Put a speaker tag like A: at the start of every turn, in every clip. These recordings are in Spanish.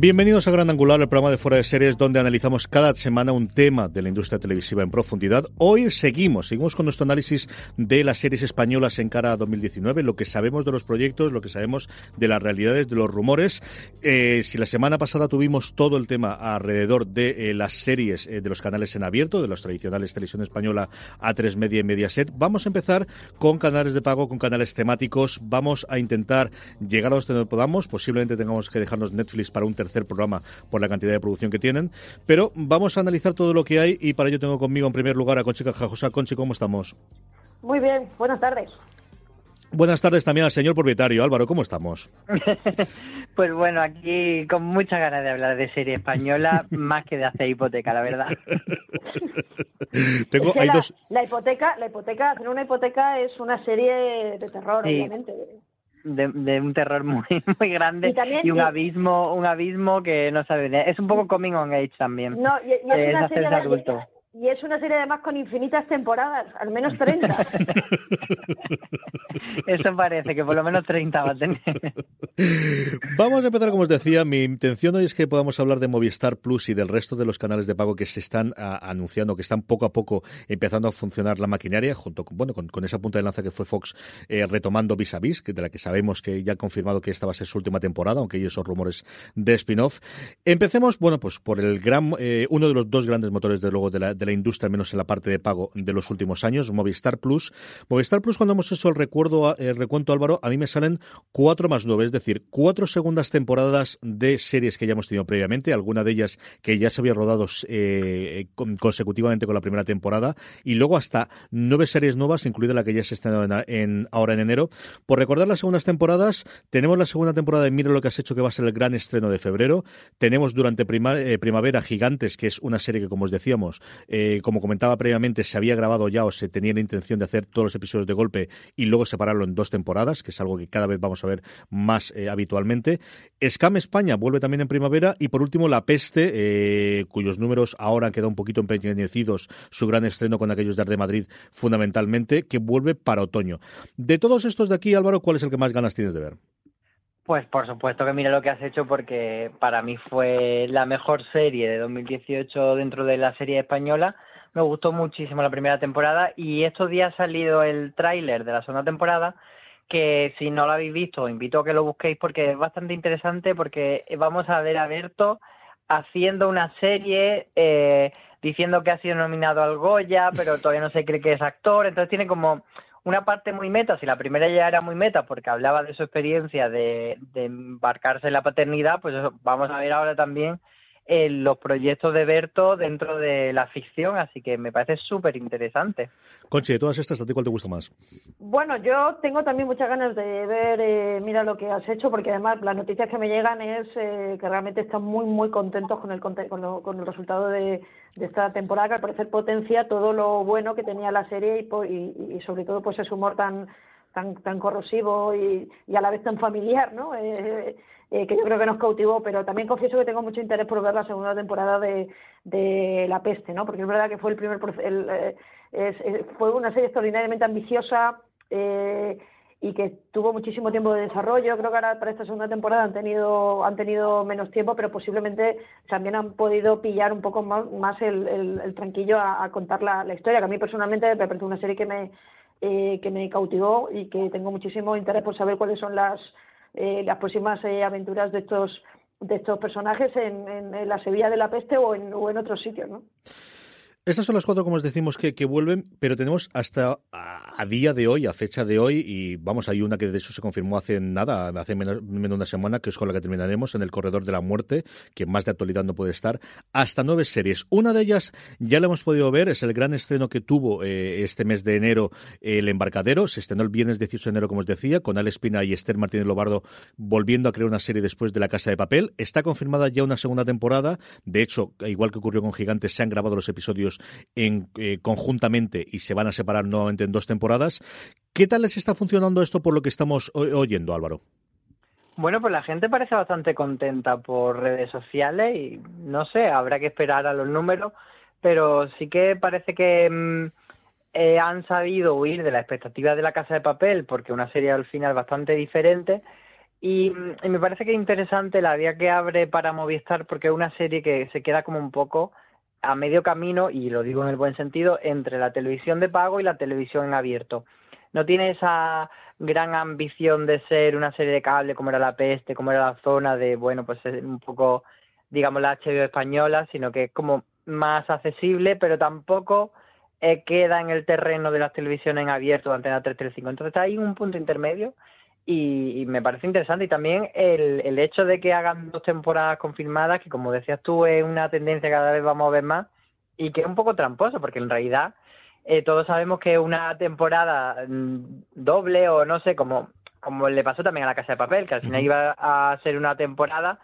A: Bienvenidos a Gran Angular, el programa de Fuera de Series, donde analizamos cada semana un tema de la industria televisiva en profundidad. Hoy seguimos, seguimos con nuestro análisis de las series españolas en cara a 2019, lo que sabemos de los proyectos, lo que sabemos de las realidades, de los rumores. Eh, si la semana pasada tuvimos todo el tema alrededor de eh, las series eh, de los canales en abierto, de los tradicionales Televisión Española, A3 Media y Mediaset, vamos a empezar con canales de pago, con canales temáticos. Vamos a intentar llegar a donde podamos. Posiblemente tengamos que dejarnos Netflix para un tercer tercer programa por la cantidad de producción que tienen. Pero vamos a analizar todo lo que hay y para ello tengo conmigo en primer lugar a Conchi Cajajosa. Conchi, ¿cómo estamos?
B: Muy bien, buenas tardes.
A: Buenas tardes también al señor propietario. Álvaro, ¿cómo estamos?
C: pues bueno, aquí con muchas ganas de hablar de serie española, más que de hacer hipoteca, la verdad.
B: Tengo, hay la, dos... la, hipoteca, la hipoteca, hacer una hipoteca es una serie de terror, obviamente
C: de, un terror muy muy grande y, un abismo un abismo que no sabe es un poco coming on age también
B: no y, es, una serie de, adulto y es una serie además con infinitas temporadas, al menos 30.
C: Eso parece, que por lo menos 30 va a tener.
A: Vamos a empezar, como os decía, mi intención hoy es que podamos hablar de Movistar Plus y del resto de los canales de pago que se están anunciando, que están poco a poco empezando a funcionar la maquinaria, junto con, bueno, con, esa punta de lanza que fue Fox eh, retomando Vis a Vis, que de la que sabemos que ya ha confirmado que esta va a ser su última temporada, aunque hay esos rumores de spin-off. Empecemos, bueno, pues por el gran, eh, uno de los dos grandes motores, de luego, de la, de la industria, menos en la parte de pago de los últimos años, Movistar Plus. Movistar Plus, cuando hemos hecho el recuerdo, el recuento, Álvaro, a mí me salen cuatro más nueve, es decir, cuatro segundas temporadas de series que ya hemos tenido previamente, alguna de ellas que ya se había rodado eh, consecutivamente con la primera temporada, y luego hasta nueve series nuevas, incluida la que ya se está en, ahora en enero. Por recordar las segundas temporadas, tenemos la segunda temporada de Mira lo que has hecho, que va a ser el gran estreno de febrero. Tenemos durante eh, primavera Gigantes, que es una serie que, como os decíamos, eh, como comentaba previamente, se había grabado ya o se tenía la intención de hacer todos los episodios de golpe y luego separarlo en dos temporadas, que es algo que cada vez vamos a ver más eh, habitualmente. Scam España vuelve también en primavera y por último La Peste, eh, cuyos números ahora han quedado un poquito empeñecidos, su gran estreno con aquellos de Arde Madrid fundamentalmente, que vuelve para otoño. De todos estos de aquí, Álvaro, ¿cuál es el que más ganas tienes de ver?
C: Pues por supuesto que mira lo que has hecho porque para mí fue la mejor serie de 2018 dentro de la serie española. Me gustó muchísimo la primera temporada y estos días ha salido el tráiler de la segunda temporada que si no lo habéis visto invito a que lo busquéis porque es bastante interesante porque vamos a ver a Berto haciendo una serie eh, diciendo que ha sido nominado al Goya pero todavía no se cree que es actor entonces tiene como una parte muy meta, si la primera ya era muy meta porque hablaba de su experiencia de, de embarcarse en la paternidad, pues eso, vamos a ver ahora también en los proyectos de Berto dentro de la ficción, así que me parece súper interesante.
A: Conchi, de todas estas, ¿a ti cuál te gusta más?
B: Bueno, yo tengo también muchas ganas de ver, eh, mira lo que has hecho, porque además las noticias que me llegan es eh, que realmente están muy, muy contentos con el, con, con el resultado de, esta temporada, que al parecer potencia todo lo bueno que tenía la serie y, y, sobre todo pues ese humor tan tan, tan corrosivo y, y a la vez tan familiar, ¿no? Eh, eh, que yo creo que nos cautivó, pero también confieso que tengo mucho interés por ver la segunda temporada de, de La Peste, ¿no? Porque es verdad que fue el primer el, eh, fue una serie extraordinariamente ambiciosa eh, y que tuvo muchísimo tiempo de desarrollo. Creo que ahora para esta segunda temporada han tenido han tenido menos tiempo, pero posiblemente también han podido pillar un poco más, el, tranquillo a, contar la, la, historia, que a mí personalmente me parece una serie que me eh, que me cautivó y que tengo muchísimo interés por saber cuáles son las eh, las próximas eh, aventuras de estos de estos personajes en, en, la Sevilla de la peste o en, o en otros sitios, ¿no?
A: Estas son las cuatro, como os decimos, que, vuelven, pero tenemos hasta a, día de hoy, a fecha de hoy, y vamos, hay una que de hecho se confirmó hace nada, hace menos, menos de una semana, que es con la que terminaremos, en el Corredor de la Muerte, que más de actualidad no puede estar, hasta nueve series. Una de ellas ya la hemos podido ver, es el gran estreno que tuvo eh, este mes de enero El Embarcadero, se estrenó el viernes 18 de enero, como os decía, con Ale Espina y Esther Martínez Lobardo volviendo a crear una serie después de La Casa de Papel. Está confirmada ya una segunda temporada, de hecho, igual que ocurrió con Gigantes, se han grabado los episodios eh, conjuntamente y se van a separar nuevamente en dos temporadas. ¿Qué tal les está funcionando esto por lo que estamos oyendo, Álvaro?
C: Bueno, pues la gente parece bastante contenta por redes sociales y no sé, habrá que esperar a los números, pero sí que parece que mm, eh, han sabido huir de la expectativa de la Casa de Papel porque una serie al final bastante diferente y, mm, y me parece que es interesante la vía que abre para Movistar porque es una serie que se queda como un poco a medio camino, y lo digo en el buen sentido, entre la televisión de pago y la televisión en abierto. No tiene esa gran ambición de ser una serie de cable como era la peste, como era la zona de, bueno, pues un poco, digamos, la HBO española, sino que es como más accesible, pero tampoco eh, queda en el terreno de las televisiones en abierto de Antena 335. Entonces hay un punto intermedio y, me parece interesante. Y también el, el hecho de que hagan dos temporadas confirmadas, que como decías tú, es una tendencia que cada vez vamos a ver más y que es un poco tramposo, porque en realidad eh, todos sabemos que una temporada mm, doble o no sé, como, como le pasó también a la Casa de Papel, que al final iba a ser una temporada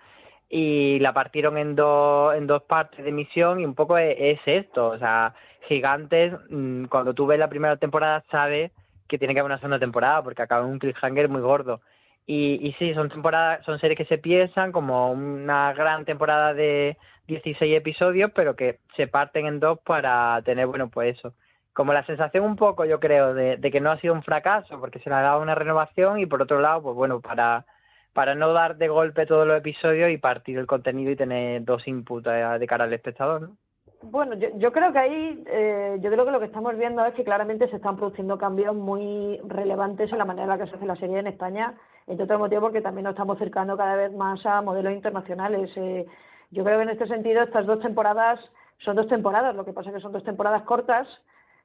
C: y la partieron en, dos en dos partes de emisión y un poco es, es esto, o sea, Gigantes, mm, cuando tú ves la primera temporada sabes que tiene que haber una segunda temporada porque acaba un cliffhanger muy gordo. Y, y sí, son temporadas, son series que se piensan como una gran temporada de 16 episodios, pero que se parten en dos para tener, bueno, pues eso. Como la sensación un poco, yo creo, de, que no ha sido un fracaso, porque se le ha dado una renovación y por otro lado, pues bueno, para, para no dar de golpe todos los episodios y partir el contenido y tener dos inputs de cara al espectador, ¿no?
B: Bueno, yo, yo creo que ahí, eh, yo creo que lo que estamos viendo es que claramente se están produciendo cambios muy relevantes en la manera en la que se hace la serie en España, entre otros motivos porque también nos estamos acercando cada vez más a modelos internacionales. Eh, yo creo que en este sentido estas dos temporadas son dos temporadas, lo que pasa es que son dos temporadas cortas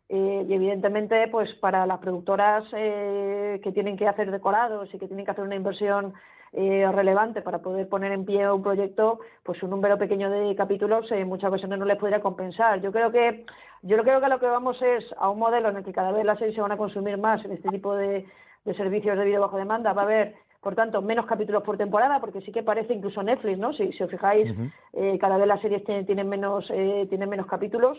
B: eh, y evidentemente pues para las productoras eh, que tienen que hacer decorados y que tienen que hacer una inversión eh, relevante para poder poner en pie un proyecto, pues un número pequeño de capítulos eh, muchas veces no les podría compensar. Yo creo que yo creo que a lo que vamos es a un modelo en el que cada vez las series se van a consumir más en este tipo de, servicios de vídeo bajo demanda. Va a haber por tanto, menos capítulos por temporada, porque sí que parece incluso Netflix, ¿no? Si, si os fijáis, eh, cada vez las series tienen, tienen menos, eh, tienen menos capítulos,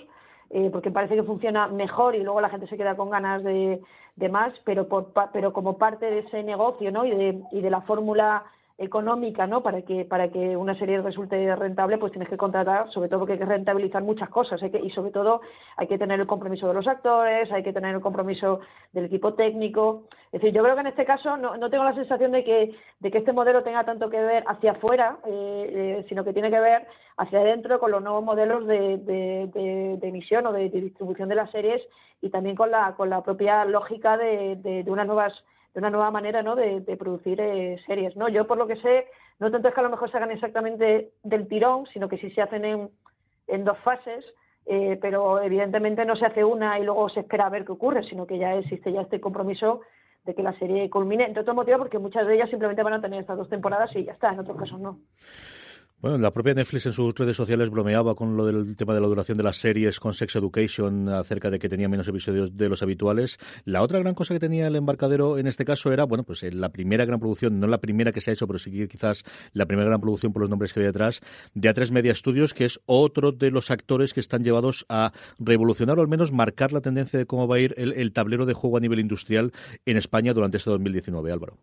B: eh, porque parece que funciona mejor y luego la gente se queda con ganas de, de más, pero, por, pero como parte de ese negocio ¿no? y, de, y de la fórmula económica, ¿no? Para que para que una serie resulte rentable, pues tienes que contratar, sobre todo porque hay que rentabilizar muchas cosas, y sobre todo hay que tener el compromiso de los actores, hay que tener el compromiso del equipo técnico. Es decir, yo creo que en este caso no, no tengo la sensación de que de que este modelo tenga tanto que ver hacia afuera, eh, eh, sino que tiene que ver hacia adentro con los nuevos modelos de, de, de, emisión o de, distribución de las series y también con la con la propia lógica de, de unas nuevas de una nueva manera ¿no? de, producir eh, series. ¿no? Yo, por lo que sé, no tanto es que a lo mejor se hagan exactamente del tirón, sino que sí se hacen en, en dos fases, eh, pero evidentemente no se hace una y luego se espera a ver qué ocurre, sino que ya existe ya este compromiso de que la serie culmine, entre otros motivos porque muchas de ellas simplemente van a tener estas dos temporadas y ya está, en otros casos no.
A: Bueno, la propia Netflix en sus redes sociales bromeaba con lo del tema de la duración de las series con Sex Education acerca de que tenía menos episodios de los habituales. La otra gran cosa que tenía el embarcadero en este caso era, bueno, pues eh, la primera gran producción, no la primera que se ha hecho, pero sí quizás la primera gran producción por los nombres que había detrás, de A3 Media Studios, que es otro de los actores que están llevados a revolucionar o al menos marcar la tendencia de cómo va a ir el, el tablero de juego a nivel industrial en España durante este 2019, Álvaro.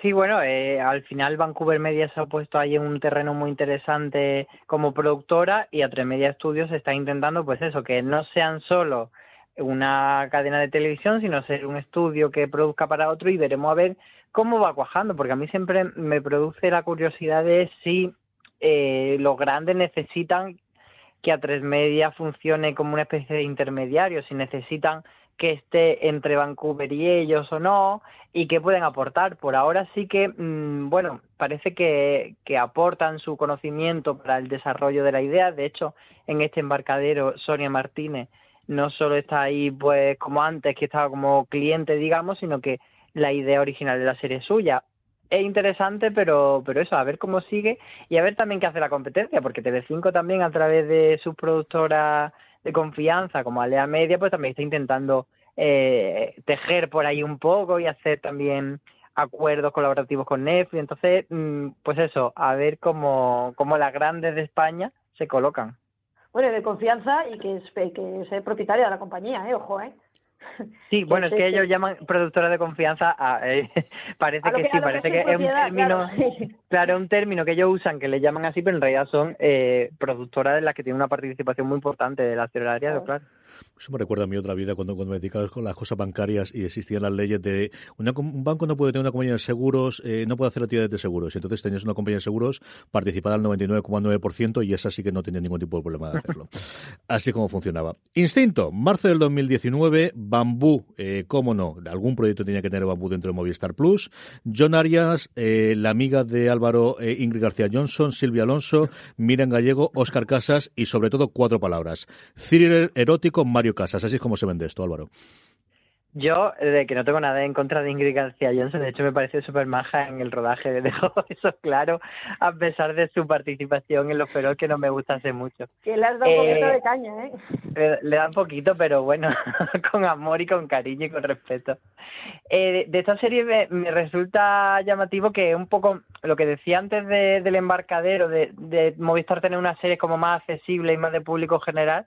C: Sí, bueno, eh, al final Vancouver Media se ha puesto ahí en un terreno muy interesante como productora y a Media Studios está intentando, pues eso, que no sean solo una cadena de televisión, sino ser un estudio que produzca para otro y veremos a ver cómo va cuajando, porque a mí siempre me produce la curiosidad de si eh, los grandes necesitan que a Tres funcione como una especie de intermediario, si necesitan que esté entre Vancouver y ellos o no y qué pueden aportar. Por ahora sí que, mm, bueno, parece que, que aportan su conocimiento para el desarrollo de la idea. De hecho, en este embarcadero, Sonia Martínez no solo está ahí pues como antes, que estaba como cliente, digamos, sino que la idea original de la serie es suya. Es interesante, pero, pero eso, a ver cómo sigue y a ver también qué hace la competencia, porque TV5 también a través de sus productoras de confianza como Alea Media, pues también está intentando eh, tejer por ahí un poco y hacer también acuerdos colaborativos con Netflix. Entonces, mm, pues eso, a ver cómo, cómo las grandes de España se colocan.
B: Bueno, de confianza y que es, que es propietaria de la compañía, ¿eh? Ojo, ¿eh?
C: Sí, bueno, es que ellos llaman productora de confianza a, eh, parece que, sí, parece que, es un término, claro. un término que ellos usan que le llaman así, pero en realidad son eh, productoras de las que tienen una participación muy importante de la accionariado, claro.
A: Eso me recuerda a mi otra vida cuando, cuando me dedicaba con las cosas bancarias y existían las leyes de un banco no puede tener una compañía de seguros, eh, no puede hacer actividades de seguros. Y entonces tenías una compañía de seguros participada al 99,9% y esa sí que no tenía ningún tipo de problema de hacerlo. Así como funcionaba. Instinto, marzo del 2019, Bambú, eh, cómo no, algún proyecto tenía que tener Bambú dentro de Movistar Plus. John Arias, eh, la amiga de Álvaro Ingrid García Johnson, Silvia Alonso, Miran Gallego, Oscar Casas y sobre todo cuatro palabras. Thriller erótico Mario Casas. Así es como se vende esto, Álvaro.
C: Yo, de que no tengo nada en contra de Ingrid García Johnson, de hecho me parece súper maja en el rodaje, dejo eso claro, a pesar de su participación en Los Feroz, que no me gusta hace mucho.
B: Que le has dado un poquito eh, de caña, ¿eh?
C: Le, le, da un poquito, pero bueno, con amor y con cariño y con respeto. Eh, de, esta serie me, resulta llamativo que un poco lo que decía antes del embarcadero, de, de Movistar tener una serie como más accesible y más de público general,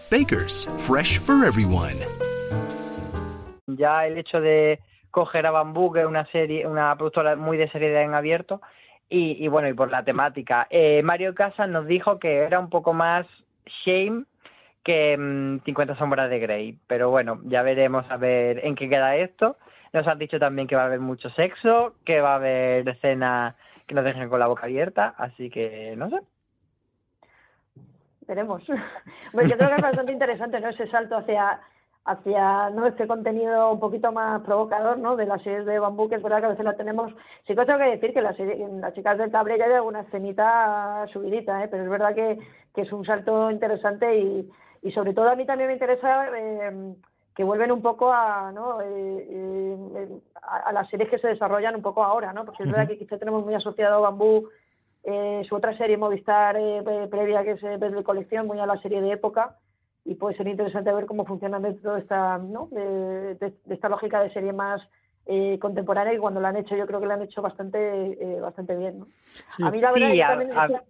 D: Bakers, fresh for everyone.
C: Ya el hecho de coger a Bambú, que es una serie, una productora muy de serie en abierto, y, bueno, y por la temática. Eh, Mario Casas nos dijo que era un poco más shame que 50 mm, sombras de Grey, pero bueno, ya veremos a ver en qué queda esto. Nos han dicho también que va a haber mucho sexo, que va a haber escenas que nos dejen con la boca abierta, así que no sé,
B: veremos. Porque yo creo que es bastante interesante, ¿no? Ese salto hacia hacia no este contenido un poquito más provocador no de las series de bambú que es verdad que a veces la tenemos sí que tengo que decir que la serie, las chicas del cable ya hay alguna escenita subidita ¿eh? pero es verdad que, que es un salto interesante y, y sobre todo a mí también me interesa eh, que vuelven un poco a, ¿no? Eh, eh a, las series que se desarrollan un poco ahora, ¿no? Porque es verdad que quizá tenemos muy asociado a Bambú eh, su otra serie Movistar eh, previa que es de colección, muy a la serie de época y puede ser interesante ver cómo funciona dentro de esta, ¿no? de, esta lógica de serie más eh, contemporánea y cuando la han hecho yo creo que la han hecho bastante eh, bastante bien. ¿no? A mí la verdad es que también...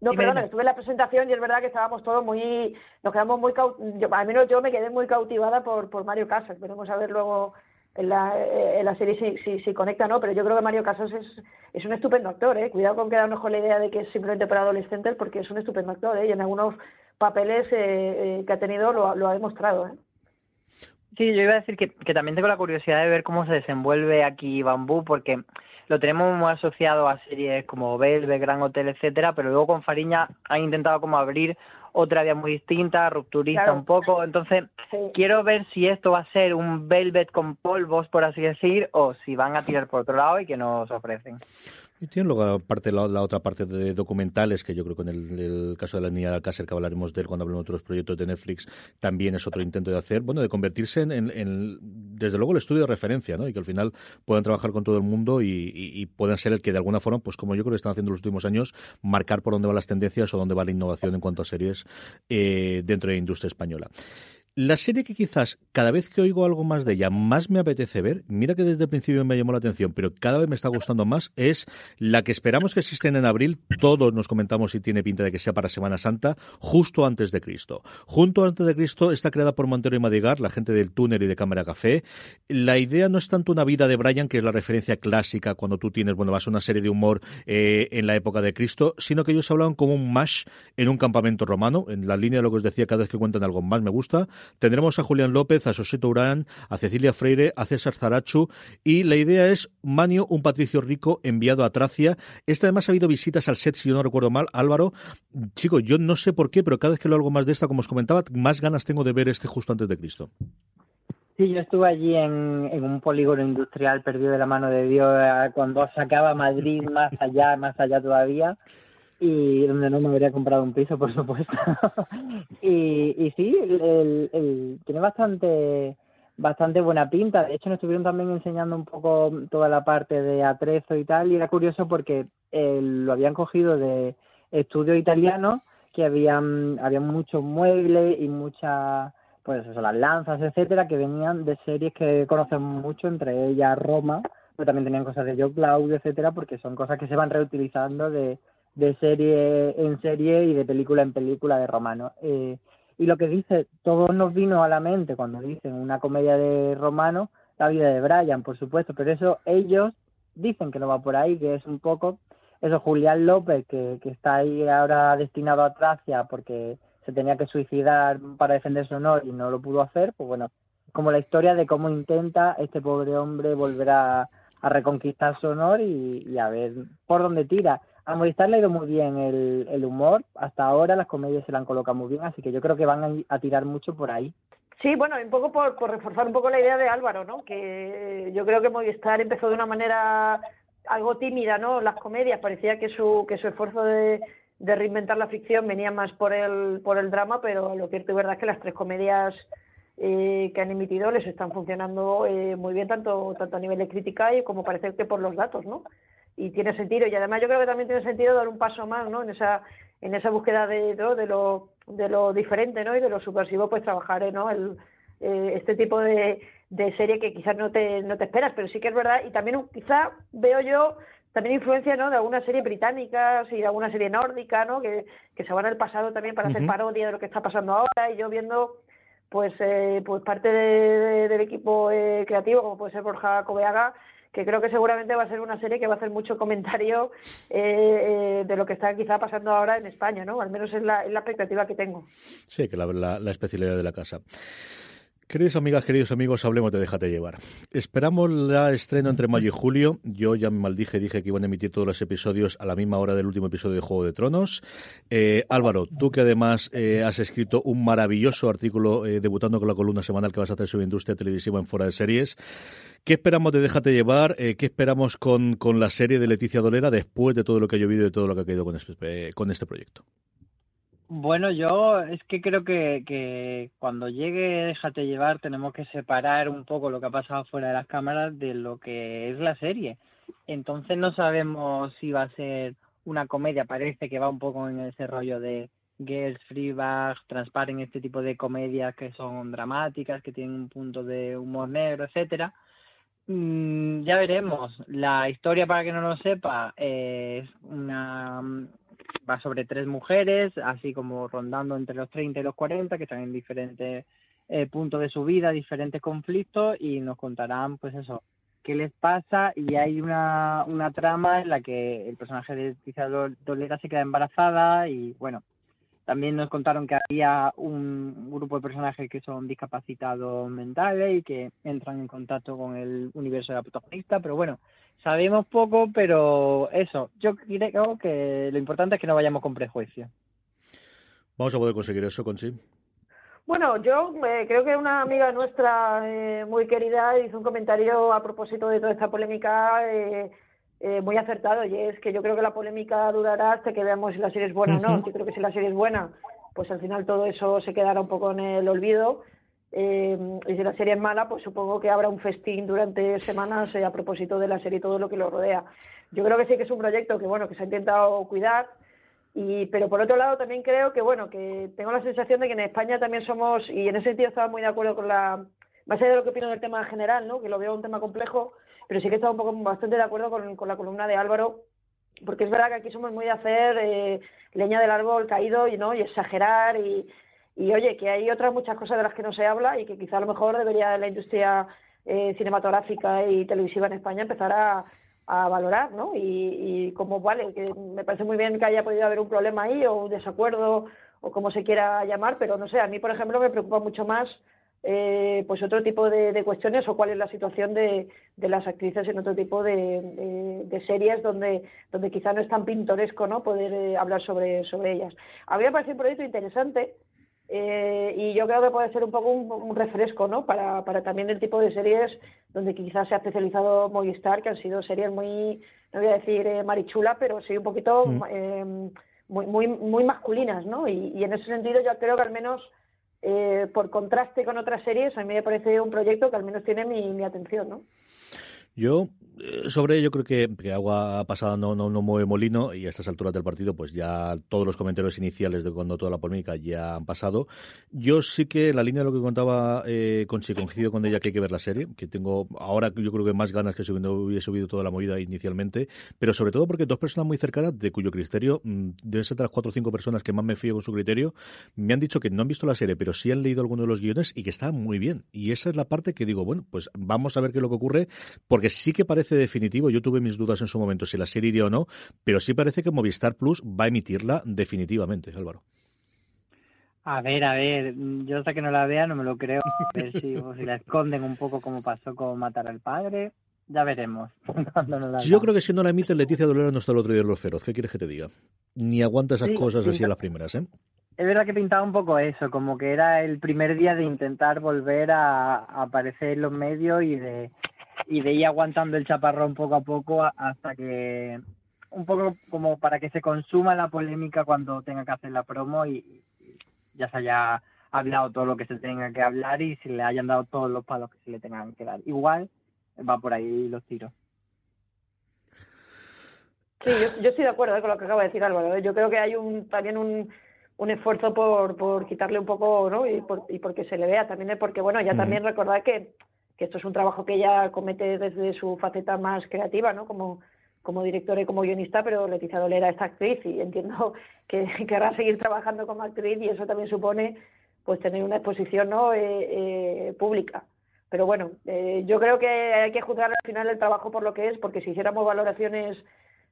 B: No, perdón, estuve en la presentación y es verdad que estábamos todos muy, nos quedamos muy, yo, al menos yo me quedé muy cautivada por, por Mario Casas. Veremos a ver luego en la, en la serie si, si, si, conecta no, pero yo creo que Mario Casas es, es un estupendo actor, ¿eh? Cuidado con quedarnos con la idea de que es simplemente para adolescentes porque es un estupendo actor, ¿eh? Y en algunos papeles eh, eh, que ha tenido lo, lo ha demostrado, ¿eh?
C: Sí, yo iba a decir que, que también tengo la curiosidad de ver cómo se desenvuelve aquí Bambú, porque lo tenemos muy asociado a series como Velvet, Gran Hotel, etcétera, pero luego con Fariña han intentado como abrir otra vía muy distinta, rupturista un poco. Entonces, quiero ver si esto va a ser un Velvet con polvos, por así decir, o si van a tirar por otro lado y que nos ofrecen.
A: Y tiene luego parte, la, otra parte de documentales, que yo creo que en el, caso de la niña de Alcácer, que hablaremos de él cuando hablemos de otros proyectos de Netflix, también es otro intento de hacer, bueno, de convertirse en, desde luego, el estudio de referencia, ¿no? Y que al final puedan trabajar con todo el mundo y, puedan ser el que de alguna forma, pues como yo creo que están haciendo en los últimos años, marcar por dónde van las tendencias o dónde va la innovación en cuanto a series eh, dentro de la industria española. La serie que quizás cada vez que oigo algo más de ella más me apetece ver, mira que desde el principio me llamó la atención, pero cada vez me está gustando más, es la que esperamos que existen en abril. Todos nos comentamos si tiene pinta de que sea para Semana Santa, justo antes de Cristo. Junto antes de Cristo está creada por Montero y Madigar, la gente del túnel y de Cámara Café. La idea no es tanto una vida de Brian, que es la referencia clásica cuando tú tienes, bueno, vas a una serie de humor eh, en la época de Cristo, sino que ellos hablaban como un mash en un campamento romano, en la línea de lo que os decía cada vez que cuentan algo más me gusta. Tendremos a Julián López, a Soseto Urán, a Cecilia Freire, a César Zarachu y la idea es Manio, un patricio rico enviado a Tracia. Esta además ha habido visitas al set, si yo no recuerdo mal. Álvaro, chico, yo no sé por qué, pero cada vez que lo hago más de esta, como os comentaba, más ganas tengo de ver este justo antes de Cristo.
C: Sí, yo estuve allí en, en, un polígono industrial perdido de la mano de Dios eh, cuando sacaba Madrid más allá, más allá todavía y donde no me habría comprado un piso, por supuesto. y, y sí, el, tiene bastante bastante buena pinta. De hecho, nos estuvieron también enseñando un poco toda la parte de atrezo y tal, y era curioso porque eh, lo habían cogido de estudios italianos, que habían, había muchos muebles y muchas, pues eso, las lanzas, etcétera, que venían de series que conocen mucho, entre ellas Roma, pero también tenían cosas de Joe Claudio, etcétera, porque son cosas que se van reutilizando de de serie en serie y de película en película de Romano. Eh, y lo que dice, todo nos vino a la mente cuando dicen una comedia de Romano, la vida de Brian, por supuesto, pero eso ellos dicen que no va por ahí, que es un poco eso, Julián López, que, que está ahí ahora destinado a Tracia porque se tenía que suicidar para defender su honor y no lo pudo hacer, pues bueno, como la historia de cómo intenta este pobre hombre volver a, reconquistar su honor y, a ver por dónde tira a Movistar le ha ido muy bien el, el, humor. Hasta ahora las comedias se la han colocado muy bien, así que yo creo que van a, tirar mucho por ahí.
B: Sí, bueno, un poco por, por, reforzar un poco la idea de Álvaro, ¿no? Que yo creo que Movistar empezó de una manera algo tímida, ¿no? Las comedias parecía que su que su esfuerzo de, de reinventar la ficción venía más por el por el drama, pero lo cierto y verdad es que las tres comedias eh, que han emitido les están funcionando eh, muy bien tanto tanto a nivel de crítica y como parece que por los datos, ¿no? Y tiene sentido. Y además yo creo que también tiene sentido dar un paso más no en esa en esa búsqueda de ¿no? de lo de lo diferente no y de lo subversivo pues trabajar no el, eh, este tipo de, de serie que quizás no te no te esperas pero sí que es verdad. Y también quizá veo yo también influencia ¿no? de algunas series británicas y de alguna serie nórdica ¿no? que, que se van al pasado también para hacer parodia de lo que está pasando ahora. Y yo viendo pues eh, pues parte de, del equipo eh, creativo como puede ser Borja Coveaga que creo que seguramente va a ser una serie que va a hacer mucho comentario eh, eh, de lo que está quizá pasando ahora en España, ¿no? Al menos es la, es la expectativa que tengo.
A: Sí, que la, especialidad de la casa. Queridos amigas, queridos amigos, hablemos de Déjate llevar. Esperamos la estreno entre mayo y julio. Yo ya me maldije, dije que iban a emitir todos los episodios a la misma hora del último episodio de Juego de Tronos. Eh, Álvaro, tú que además eh, has escrito un maravilloso artículo eh, debutando con la columna semanal que vas a hacer sobre industria televisiva en Fuera de Series. ¿Qué esperamos de Déjate llevar? ¿Qué esperamos con, con, la serie de Leticia Dolera después de todo lo que ha llovido y todo lo que ha caído con este proyecto?
C: Bueno, yo es que creo que, que cuando llegue Déjate llevar tenemos que separar un poco lo que ha pasado fuera de las cámaras de lo que es la serie. Entonces no sabemos si va a ser una comedia, parece que va un poco en ese rollo de Girls, Freebag, Transparent, este tipo de comedias que son dramáticas, que tienen un punto de humor negro, etcétera. Mm, ya veremos. La historia, para que no lo sepa, es una va sobre tres mujeres, así como rondando entre los 30 y los 40, que están en diferentes eh, puntos de su vida, diferentes conflictos, y nos contarán, pues eso, qué les pasa, y hay una, una trama en la que el personaje de Tiza Dolera se queda embarazada, y bueno, también nos contaron que había un grupo de personajes que son discapacitados mentales y que entran en contacto con el universo de la protagonista, pero bueno, sabemos poco, pero eso, yo creo que lo importante es que no vayamos con prejuicio.
A: Vamos a poder conseguir eso, Conchi.
B: Bueno, yo eh, creo que una amiga nuestra eh, muy querida hizo un comentario a propósito de toda esta polémica eh, eh, muy acertado y es que yo creo que la polémica durará hasta que veamos si la serie es buena o no. Yo creo que si la serie es buena, pues al final todo eso se quedará un poco en el olvido eh, y si la serie es mala, pues supongo que habrá un festín durante semanas eh, a propósito de la serie y todo lo que lo rodea. Yo creo que sí que es un proyecto que bueno que se ha intentado cuidar, Y, pero por otro lado también creo que, bueno, que tengo la sensación de que en España también somos, y en ese sentido estaba muy de acuerdo con la, más allá de lo que opino del tema general, ¿no? que lo veo un tema complejo, pero sí que estaba un poco bastante de acuerdo con, la columna de Álvaro, porque es verdad que aquí somos muy de hacer eh, leña del árbol caído y no y exagerar y, y oye que hay otras muchas cosas de las que no se habla y que quizá a lo mejor debería la industria eh, cinematográfica y televisiva en España empezar a, a valorar, ¿no? Y, y como vale, que me parece muy bien que haya podido haber un problema ahí o un desacuerdo o como se quiera llamar, pero no sé, a mí por ejemplo me preocupa mucho más eh, pues otro tipo de, cuestiones o cuál es la situación de, las actrices en otro tipo de, series donde donde quizá no es tan pintoresco no poder eh, hablar sobre sobre ellas a mí me parece un proyecto interesante eh, y yo creo que puede ser un poco un, refresco no para, para también el tipo de series donde quizás se ha especializado Movistar que han sido series muy no voy a decir marichula pero sí un poquito mm. muy, muy muy masculinas no y, y en ese sentido yo creo que al menos eh, por contraste con otras series, a mí me parece un proyecto que al menos tiene mi, mi atención, ¿no?
A: Yo eh, sobre ello creo que, agua pasada no, no, no, mueve molino y a estas alturas del partido pues ya todos los comentarios iniciales de cuando toda la polémica ya han pasado. Yo sí que la línea de lo que contaba eh, Conchi, coincido con ella que hay que ver la serie, que tengo ahora yo creo que más ganas que si hubiese subido toda la movida inicialmente, pero sobre todo porque dos personas muy cercanas de cuyo criterio mm, deben ser las cuatro o cinco personas que más me fío con su criterio, me han dicho que no han visto la serie, pero sí han leído alguno de los guiones y que está muy bien. Y esa es la parte que digo, bueno, pues vamos a ver qué es lo que ocurre, porque sí que parece definitivo. Yo tuve mis dudas en su momento si la serie iría o no, pero sí parece que Movistar Plus va a emitirla definitivamente, Álvaro.
C: A ver, a ver, yo hasta que no la vea no me lo creo. A ver si, la esconden un poco como pasó con Matar al Padre. Ya veremos.
A: yo creo que si no la emiten, Leticia Dolera no está el otro día en Los Feroz. ¿Qué quieres que te diga? Ni aguanta esas cosas así a las primeras, ¿eh?
C: Es verdad que pintaba un poco eso, como que era el primer día de intentar volver a aparecer en los medios y de y de ir aguantando el chaparrón poco a poco hasta que un poco como para que se consuma la polémica cuando tenga que hacer la promo y, ya se haya hablado todo lo que se tenga que hablar y se le hayan dado todos los palos que se le tengan que dar. Igual va por ahí los tiros.
B: Sí, yo, estoy de acuerdo eh, con lo que acaba de decir Álvaro. ¿eh? Yo creo que hay un también un, un esfuerzo por, por quitarle un poco, ¿no? Y, por, y porque se le vea también, ¿eh? porque bueno, ya también recordad que que esto es un trabajo que ella comete desde su faceta más creativa, ¿no? Como, como directora y como guionista, pero Leticia Dolera es actriz y entiendo que querrá seguir trabajando como actriz y eso también supone pues tener una exposición ¿no? Eh, eh, pública. Pero bueno, eh, yo creo que hay que juzgar al final el trabajo por lo que es, porque si hiciéramos valoraciones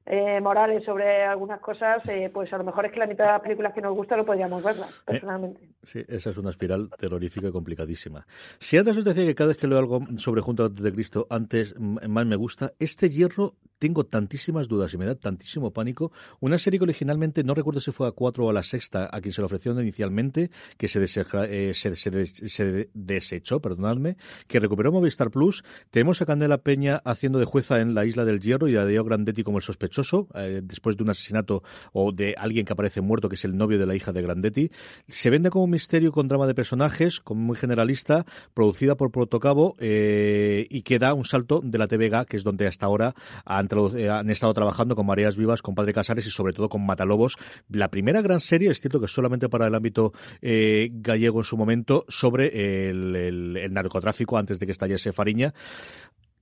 B: eh, morales sobre algunas cosas, eh, pues a lo mejor es que la mitad de las películas que nos gusta lo podríamos verlas, eh, personalmente.
A: sí, esa es una espiral terrorífica y complicadísima. Si antes os decía que cada vez que leo algo sobre Junta de Cristo, antes más me gusta, este hierro tengo tantísimas dudas y me da tantísimo pánico. Una serie que originalmente, no recuerdo si fue a cuatro o a la sexta, a quien se lo ofreció inicialmente, que se, eh, se, desechó, perdonadme, que recuperó Movistar Plus. Tenemos a Candela Peña haciendo de jueza en la Isla del Hierro y a Deo Grandetti como el sospechoso, eh, después de un asesinato o de alguien que aparece muerto, que es el novio de la hija de Grandetti. Se vende como un misterio con drama de personajes, como muy generalista, producida por Protocabo eh, y que da un salto de la TVG, que es donde hasta ahora han eh, han, estado trabajando con Mareas Vivas, con Padre Casares y sobre todo con Matalobos. La primera gran serie, es cierto que solamente para el ámbito eh, gallego en su momento, sobre el, narcotráfico antes de que estallase Fariña.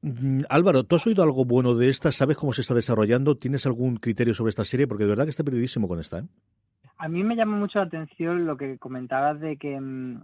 A: Mm, Álvaro, ¿tú has oído algo bueno de esta? ¿Sabes cómo se está desarrollando? ¿Tienes algún criterio sobre esta serie? Porque de verdad que está periodísimo con esta. ¿eh?
C: A mí me llama mucho la atención lo que comentabas de que mm,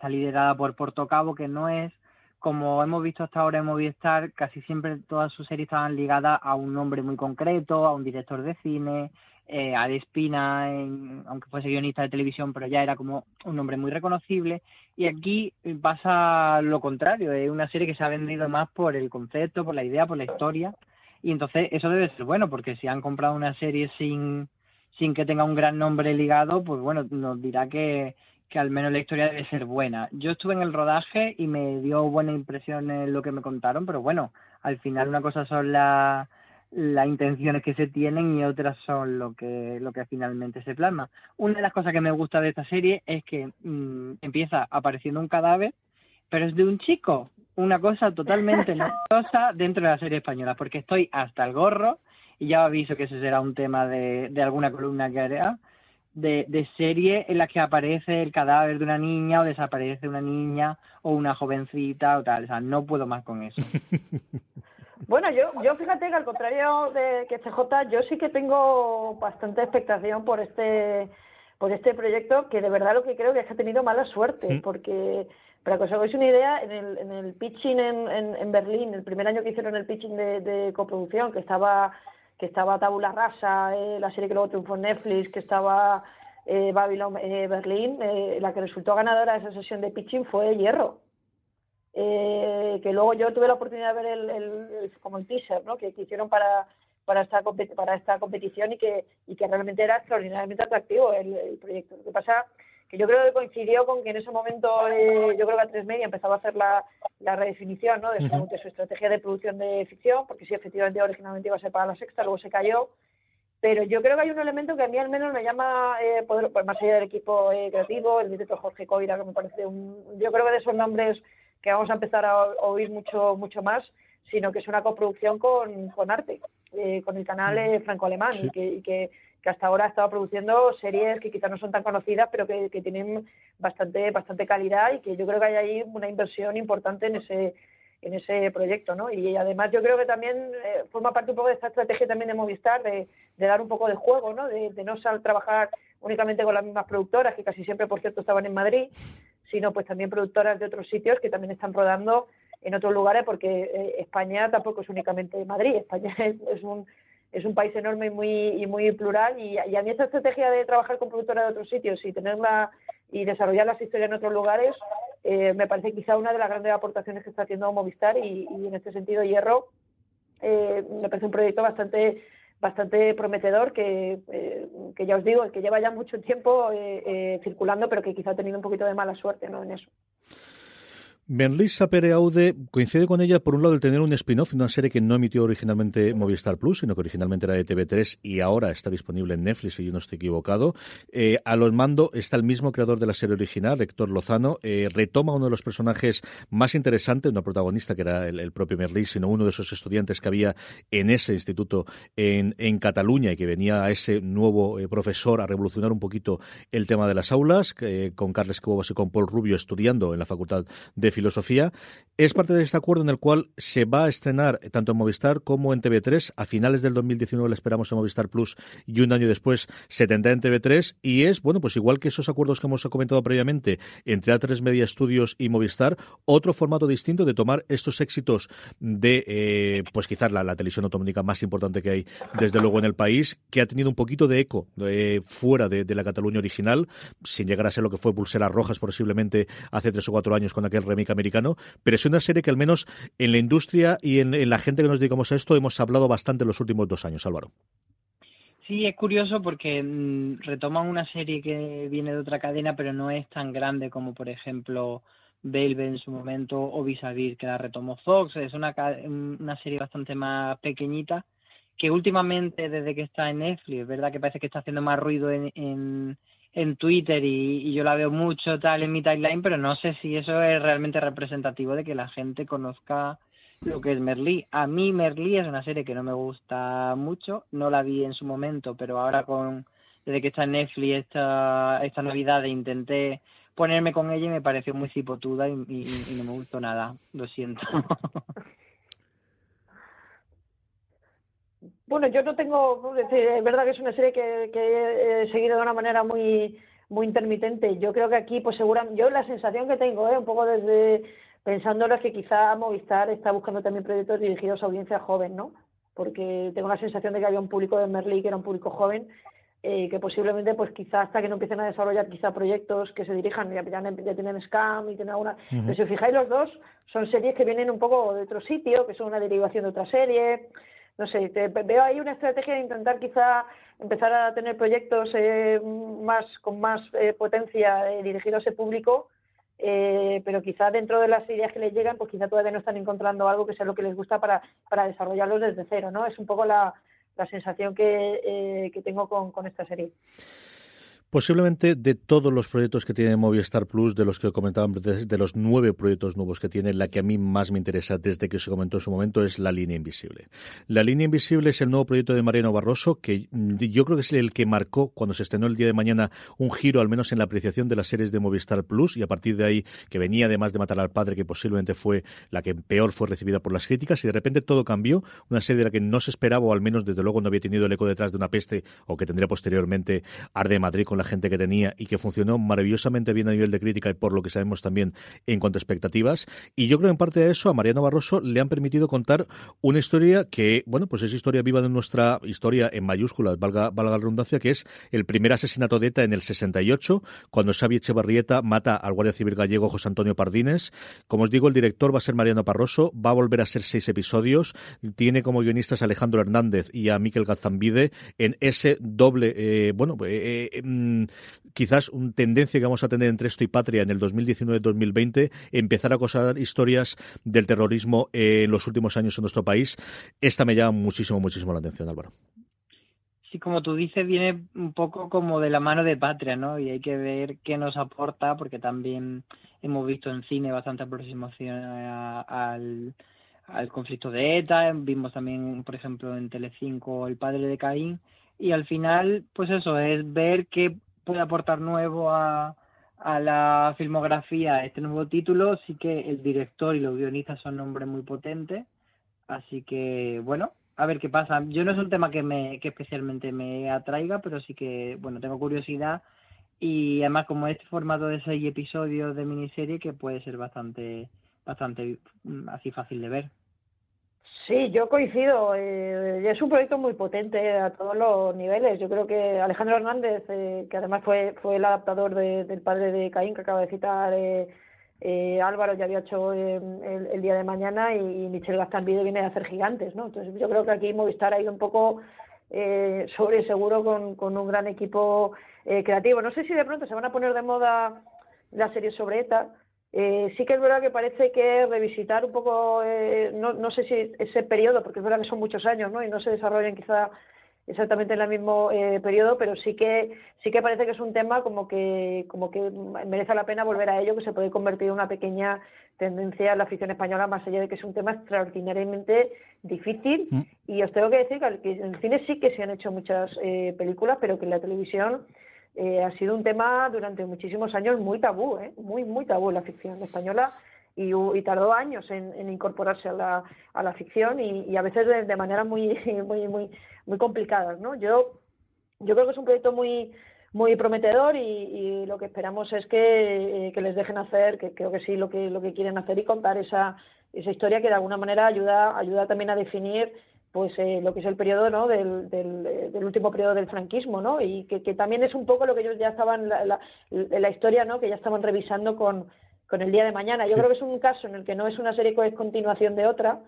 C: Está liderada por Portocabo, que no es como hemos visto hasta ahora en Movistar, casi siempre todas sus series estaban ligadas a un nombre muy concreto, a un director de cine, eh, a De Espina, aunque fuese guionista de televisión, pero ya era como un nombre muy reconocible. Y aquí pasa lo contrario, es una serie que se ha vendido más por el concepto, por la idea, por la historia. Y entonces eso debe ser bueno, porque si han comprado una serie sin, sin que tenga un gran nombre ligado, pues bueno, nos dirá que, que al menos la historia debe ser buena. Yo estuve en el rodaje y me dio buena impresión en lo que me contaron, pero bueno, al final una cosa son las intenciones que se tienen y otras son lo que lo que finalmente se plasma. Una de las cosas que me gusta de esta serie es que mm, empieza apareciendo un cadáver, pero es de un chico, una cosa totalmente novedosa dentro de la serie española, porque estoy hasta el gorro y ya aviso que ese será un tema de, de alguna columna que haré de, de serie en la que aparece el cadáver de una niña o desaparece una niña o una jovencita o tal. O sea, no puedo más con eso.
B: Bueno, yo, yo fíjate que al contrario de que CJ, yo sí que tengo bastante expectación por este por este proyecto, que de verdad lo que creo que es que ha tenido mala suerte, porque para que os hagáis una idea, en el, en el pitching en, en, en Berlín, el primer año que hicieron el pitching de, de coproducción, que estaba que estaba Tabula Rasa, eh, la serie que luego triunfó en Netflix, que estaba eh, Babylon eh, Berlín, eh, la que resultó ganadora de esa sesión de pitching fue Hierro. Eh, que luego yo tuve la oportunidad de ver el, el, como el teaser ¿no? que, hicieron para, para, esta, para esta competición y que, y que realmente era extraordinariamente atractivo el, el proyecto. Lo que pasa que yo creo que coincidió con que en ese momento eh, yo creo que a tres media empezaba a hacer la, la redefinición ¿no? de, su, de su estrategia de producción de ficción, porque sí, efectivamente originalmente iba a ser para la sexta, luego se cayó, pero yo creo que hay un elemento que a mí al menos me llama, eh, poder, pues más allá del equipo eh, creativo, el director Jorge Coira, que me parece un, yo creo que de esos nombres que vamos a empezar a oír mucho mucho más, sino que es una coproducción con, con arte, eh, con el canal eh, franco-alemán, sí. y, que, y que que hasta ahora ha estado produciendo series que quizás no son tan conocidas, pero que, tienen bastante, bastante calidad y que yo creo que hay ahí una inversión importante en ese en ese proyecto, ¿no? Y además yo creo que también eh, forma parte un poco de esta estrategia también de Movistar, de, dar un poco de juego, ¿no? De, no sal, trabajar únicamente con las mismas productoras, que casi siempre, por cierto, estaban en Madrid, sino pues también productoras de otros sitios que también están rodando en otros lugares, porque eh, España tampoco es únicamente Madrid, España es, es un es un país enorme y muy, y muy plural y, y, a mí esta estrategia de trabajar con productoras de otros sitios y tenerla y desarrollar las historias en otros lugares eh, me parece quizá una de las grandes aportaciones que está haciendo Movistar y, en este sentido Hierro eh, me parece un proyecto bastante bastante prometedor que, eh, que ya os digo, que lleva ya mucho tiempo eh, eh, circulando, pero que quizá ha tenido un poquito de mala suerte ¿no? en eso.
A: Melissa Pereaude coincide con ella, por un lado, el tener un spin-off, una serie que no emitió originalmente Movistar Plus, sino que originalmente era de TV3 y ahora está disponible en Netflix, si yo no estoy equivocado. Eh, a los mando está el mismo creador de la serie original, Héctor Lozano. Eh, retoma uno de los personajes más interesantes, una protagonista que era el, propio Merlí, sino uno de esos estudiantes que había en ese instituto en, Cataluña y que venía a ese nuevo eh, profesor a revolucionar un poquito el tema de las aulas, con Carles Cuevas y con Paul Rubio estudiando en la Facultad de filosofía. Es parte de este acuerdo en el cual se va a estrenar tanto en Movistar como en TV3. A finales del 2019 la esperamos en Movistar Plus y un año después se tendrá en TV3. Y es, bueno, pues igual que esos acuerdos que hemos comentado previamente entre A3 Media Studios y Movistar, otro formato distinto de tomar estos éxitos de, eh, pues quizás la, televisión autonómica más importante que hay, desde luego, en el país, que ha tenido un poquito de eco eh, fuera de, de, la Cataluña original, sin llegar a ser lo que fue Pulseras Rojas posiblemente hace tres o cuatro años con aquel americano, pero es una serie que al menos en la industria y en, la gente que nos dedicamos a esto hemos hablado bastante en los últimos dos años, Álvaro.
C: Sí, es curioso porque mmm, retoman una serie que viene de otra cadena, pero no es tan grande como, por ejemplo, Velvet en su momento o Vis a Vis, que la retomó Fox. Es una, una serie bastante más pequeñita que últimamente, desde que está en Netflix, es verdad que parece que está haciendo más ruido en, en, en Twitter y, y, yo la veo mucho tal en mi timeline, pero no sé si eso es realmente representativo de que la gente conozca lo que es Merlí. A mí Merlí es una serie que no me gusta mucho, no la vi en su momento, pero ahora con desde que está en Netflix esta, esta novedad intenté ponerme con ella y me pareció muy cipotuda y no me gustó nada, lo siento.
B: Bueno, yo no tengo, es, verdad que es una serie que, que he seguido de una manera muy muy intermitente. Yo creo que aquí, pues seguramente, yo la sensación que tengo, ¿eh? un poco desde pensándolo es que quizá Movistar está buscando también proyectos dirigidos a audiencia joven, ¿no? Porque tengo la sensación de que había un público de Merlí que era un público joven eh, que posiblemente pues quizá hasta que no empiecen a desarrollar quizá proyectos que se dirijan ya, ya, tienen Scam y tienen alguna pero si os fijáis los dos son series que vienen un poco de otro sitio que son una derivación de otra serie no sé veo ahí una estrategia de intentar quizá empezar a tener proyectos eh, más con más eh, potencia eh, dirigidos a ese público eh, pero quizá dentro de las ideas que les llegan, pues quizá todavía no están encontrando algo que sea lo que les gusta para, para desarrollarlos desde cero, ¿no? Es un poco la, la sensación que, eh, que tengo con, con esta serie.
A: Posiblemente de todos los proyectos que tiene Movistar Plus, de los que comentaban, de, de, los nueve proyectos nuevos que tiene, la que a mí más me interesa desde que se comentó en su momento es La Línea Invisible. La Línea Invisible es el nuevo proyecto de Mariano Barroso, que yo creo que es el que marcó, cuando se estrenó el día de mañana, un giro, al menos en la apreciación de las series de Movistar Plus, y a partir de ahí, que venía además de Matar al Padre, que posiblemente fue la que peor fue recibida por las críticas, y de repente todo cambió, una serie de la que no se esperaba, o al menos desde luego no había tenido el eco detrás de una peste, o que tendría posteriormente Arde Madrid con la gente que tenía y que funcionó maravillosamente bien a nivel de crítica y por lo que sabemos también en cuanto a expectativas. Y yo creo en parte de eso a Mariano Barroso le han permitido contar una historia que, bueno, pues es historia viva de nuestra historia en mayúsculas, valga, valga la redundancia, que es el primer asesinato de ETA en el 68, cuando Xavi Echevarrieta mata al guardia civil gallego José Antonio Pardines. Como os digo, el director va a ser Mariano Barroso, va a volver a ser seis episodios, tiene como guionistas a Alejandro Hernández y a Miquel Gazambide en ese doble, eh, bueno, eh, eh, quizás una tendencia que vamos a tener entre esto y Patria en el 2019-2020, empezar a acosar historias del terrorismo en los últimos años en nuestro país. Esta me llama muchísimo, muchísimo la atención, Álvaro.
C: Sí, como tú dices, viene un poco como de la mano de Patria, ¿no? Y hay que ver qué nos aporta, porque también hemos visto en cine bastante aproximación al, al conflicto de ETA, vimos también, por ejemplo, en Telecinco El padre de Caín, y al final, pues eso, es ver qué puede aportar nuevo a, a la filmografía este nuevo título. Sí que el director y los guionistas son nombres muy potentes. Así que, bueno, a ver qué pasa. Yo no es un tema que, me, que especialmente me atraiga, pero sí que, bueno, tengo curiosidad. Y además, como este formato de seis episodios de miniserie, que puede ser bastante, bastante mm, así fácil de ver.
B: Sí, yo coincido. Eh, es un proyecto muy potente a todos los niveles. Yo creo que Alejandro Hernández, eh, que además fue, fue el adaptador de, del padre de Caín, que acaba de citar eh, eh, Álvaro, ya había hecho el, el, día de mañana, y, y Michel Gastambide viene a hacer gigantes. ¿no? Entonces, yo creo que aquí Movistar ha ido un poco eh, sobre seguro con, con un gran equipo eh, creativo. No sé si de pronto se van a poner de moda las series sobre ETA eh, sí que es verdad que parece que revisitar un poco, eh, no, no sé si ese periodo, porque es verdad que son muchos años, ¿no? Y no se desarrollan quizá exactamente en el mismo eh, periodo, pero sí que sí que parece que es un tema como que como que merece la pena volver a ello, que se puede convertir en una pequeña tendencia en la afición española, más allá de que es un tema extraordinariamente difícil. Mm. Y os tengo que decir que en el cine sí que se han hecho muchas eh, películas, pero que en la televisión eh, ha sido un tema durante muchísimos años muy tabú, ¿eh? muy, muy tabú la ficción española y, y tardó años en, en, incorporarse a la, a la ficción y, y a veces de, de manera muy, muy, muy, muy complicadas, ¿no? Yo, yo creo que es un proyecto muy, muy prometedor y, y lo que esperamos es que, eh, que, les dejen hacer, que creo que sí, lo que, lo que quieren hacer y contar esa, esa historia que de alguna manera ayuda, ayuda también a definir pues eh, lo que es el periodo ¿no? del, del, del, último periodo del franquismo ¿no? y que, que, también es un poco lo que ellos ya estaban la, la, la historia ¿no? que ya estaban revisando con, con el día de mañana yo sí. creo que es un caso en el que no es una serie que es continuación de otra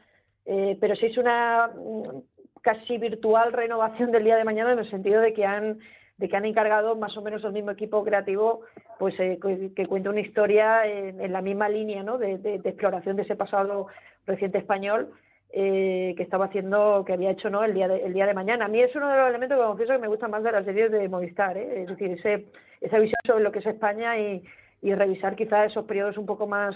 B: eh, pero sí es una mm, casi virtual renovación del día de mañana en el sentido de que han de que han encargado más o menos el mismo equipo creativo pues eh, que, que, cuenta una historia en, en, la misma línea ¿no? de, de, de exploración de ese pasado reciente español eh, que estaba haciendo, que había hecho ¿no? el, día de, el día de mañana. A mí es uno de los elementos que confieso que me gusta más de las series de Movistar, ¿eh? es decir, ese, esa visión sobre lo que es España y, y revisar quizás esos periodos un poco más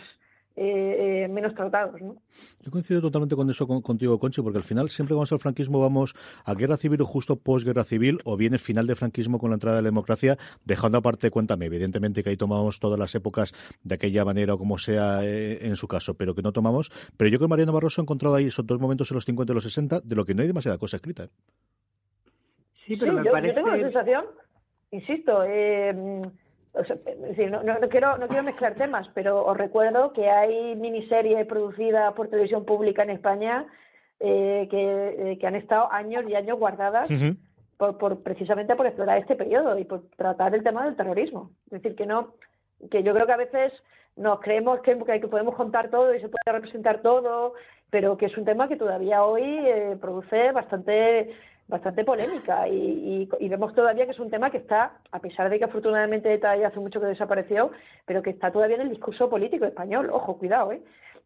B: eh, eh, menos tratados. ¿no?
A: Yo coincido totalmente con eso contigo, Conchi, porque al final siempre cuando vamos al franquismo vamos a guerra civil o justo posguerra civil, o bien el final del franquismo con la entrada de la democracia, dejando aparte, cuéntame, evidentemente que ahí tomamos todas las épocas de aquella manera o como sea eh, en su caso, pero que no tomamos. Pero yo creo que Mariano Barroso ha encontrado ahí esos dos momentos en los 50 y los 60 de lo que no hay demasiada cosa escrita.
B: Sí, pero me parece... yo tengo la sensación, insisto, eh, no, no, quiero, no quiero mezclar temas, pero os recuerdo que hay miniseries producidas por televisión pública en España eh, eh, que, han estado años y años guardadas por, por, precisamente por explorar este periodo y por tratar el tema del terrorismo. Es decir, que no, que yo creo que a veces nos creemos que, que podemos contar todo y se puede representar todo, pero que es un tema que todavía hoy eh, produce bastante bastante polémica y, vemos todavía que es un tema que está, a pesar de que afortunadamente hace mucho que desapareció, pero que está todavía en el discurso político español. Ojo, cuidado, ¿eh?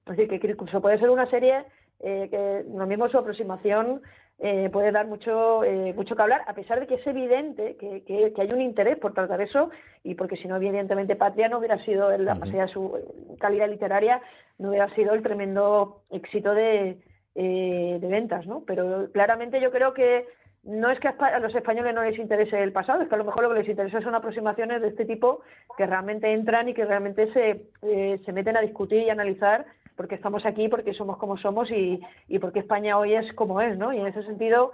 B: Es decir, que incluso puede ser una serie eh, que lo mismo su aproximación eh, puede dar mucho eh, mucho que hablar, a pesar de que es evidente que, que, hay un interés por tratar eso y porque si no, evidentemente, Patria no hubiera sido, la uh de su calidad literaria, no hubiera sido el tremendo éxito de, eh, de ventas, ¿no? Pero claramente yo creo que no es que a los españoles no les interese el pasado, es que a lo mejor lo que les interesa son aproximaciones de este tipo que realmente entran y que realmente se, eh, se meten a discutir y analizar porque estamos aquí, porque somos como somos y, y porque España hoy es como es, ¿no? Y en ese sentido